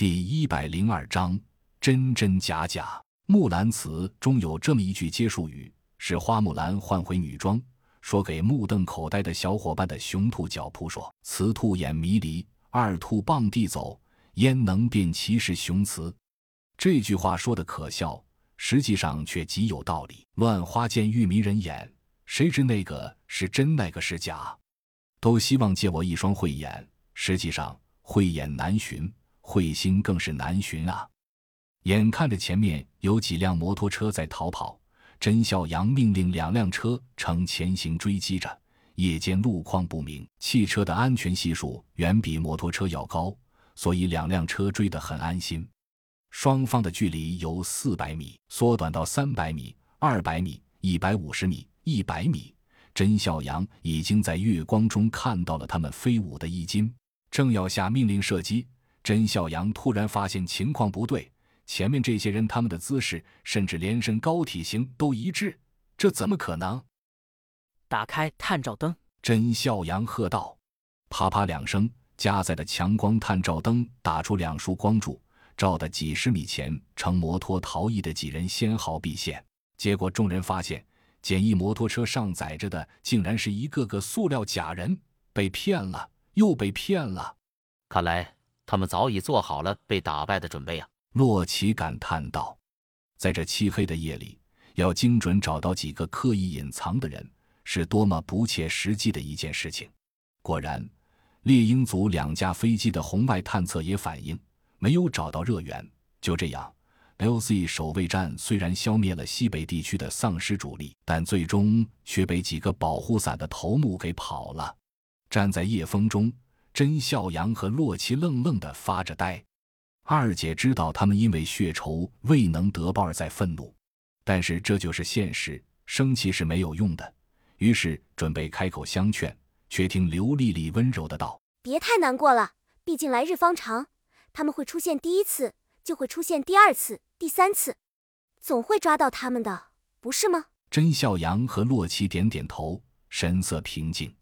第一百零二章真真假假。木兰辞中有这么一句接树语，是花木兰换回女装，说给目瞪口呆的小伙伴的雄兔脚扑说：“雌兔眼迷离，二兔傍地走，焉能辨其是雄雌？”这句话说的可笑，实际上却极有道理。乱花渐欲迷人眼，谁知那个是真，那个是假？都希望借我一双慧眼，实际上慧眼难寻，彗星更是难寻啊！眼看着前面有几辆摩托车在逃跑，甄孝阳命令两辆车呈前行追击着。夜间路况不明，汽车的安全系数远比摩托车要高，所以两辆车追得很安心。双方的距离由四百米缩短到三百米、二百米、一百五十米、一百米。甄孝阳已经在月光中看到了他们飞舞的衣襟，正要下命令射击，甄孝阳突然发现情况不对。前面这些人，他们的姿势甚至连身高体型都一致，这怎么可能？打开探照灯！甄孝阳喝道。啪啪两声，加载的强光探照灯打出两束光柱，照得几十米前乘摩托逃逸的几人纤毫毕现。结果众人发现，简易摩托车上载着的竟然是一个个塑料假人，被骗了，又被骗了。看来他们早已做好了被打败的准备啊！洛奇感叹道：“在这漆黑的夜里，要精准找到几个刻意隐藏的人，是多么不切实际的一件事情。”果然，猎鹰组两架飞机的红外探测也反映没有找到热源。就这样，LZ 守卫战虽然消灭了西北地区的丧尸主力，但最终却被几个保护伞的头目给跑了。站在夜风中，甄孝阳和洛奇愣愣地发着呆。二姐知道他们因为血仇未能得报而在愤怒，但是这就是现实，生气是没有用的。于是准备开口相劝，却听刘丽丽温柔的道：“别太难过了，毕竟来日方长，他们会出现第一次，就会出现第二次、第三次，总会抓到他们的，不是吗？”甄孝阳和洛奇点点头，神色平静。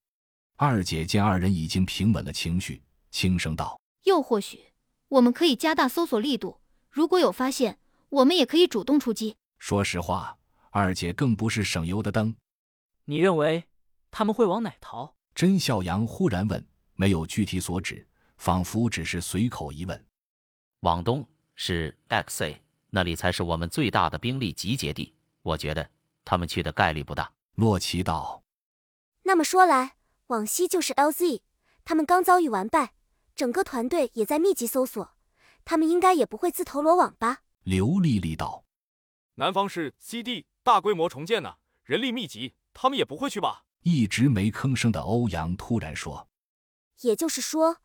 二姐见二人已经平稳了情绪，轻声道：“又或许。”我们可以加大搜索力度，如果有发现，我们也可以主动出击。说实话，二姐更不是省油的灯。你认为他们会往哪逃？甄孝阳忽然问，没有具体所指，仿佛只是随口一问。往东是 XA，那里才是我们最大的兵力集结地。我觉得他们去的概率不大。洛奇道。那么说来，往西就是 LZ，他们刚遭遇完败。整个团队也在密集搜索，他们应该也不会自投罗网吧？刘丽丽道：“南方是 CD 大规模重建呢，人力密集，他们也不会去吧？”一直没吭声的欧阳突然说：“也就是说，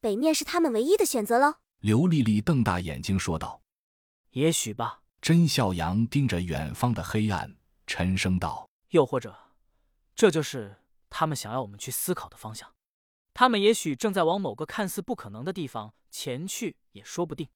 北面是他们唯一的选择了？”刘丽丽瞪大眼睛说道：“也许吧。”甄笑阳盯着远方的黑暗，沉声道：“又或者，这就是他们想要我们去思考的方向。”他们也许正在往某个看似不可能的地方前去，也说不定。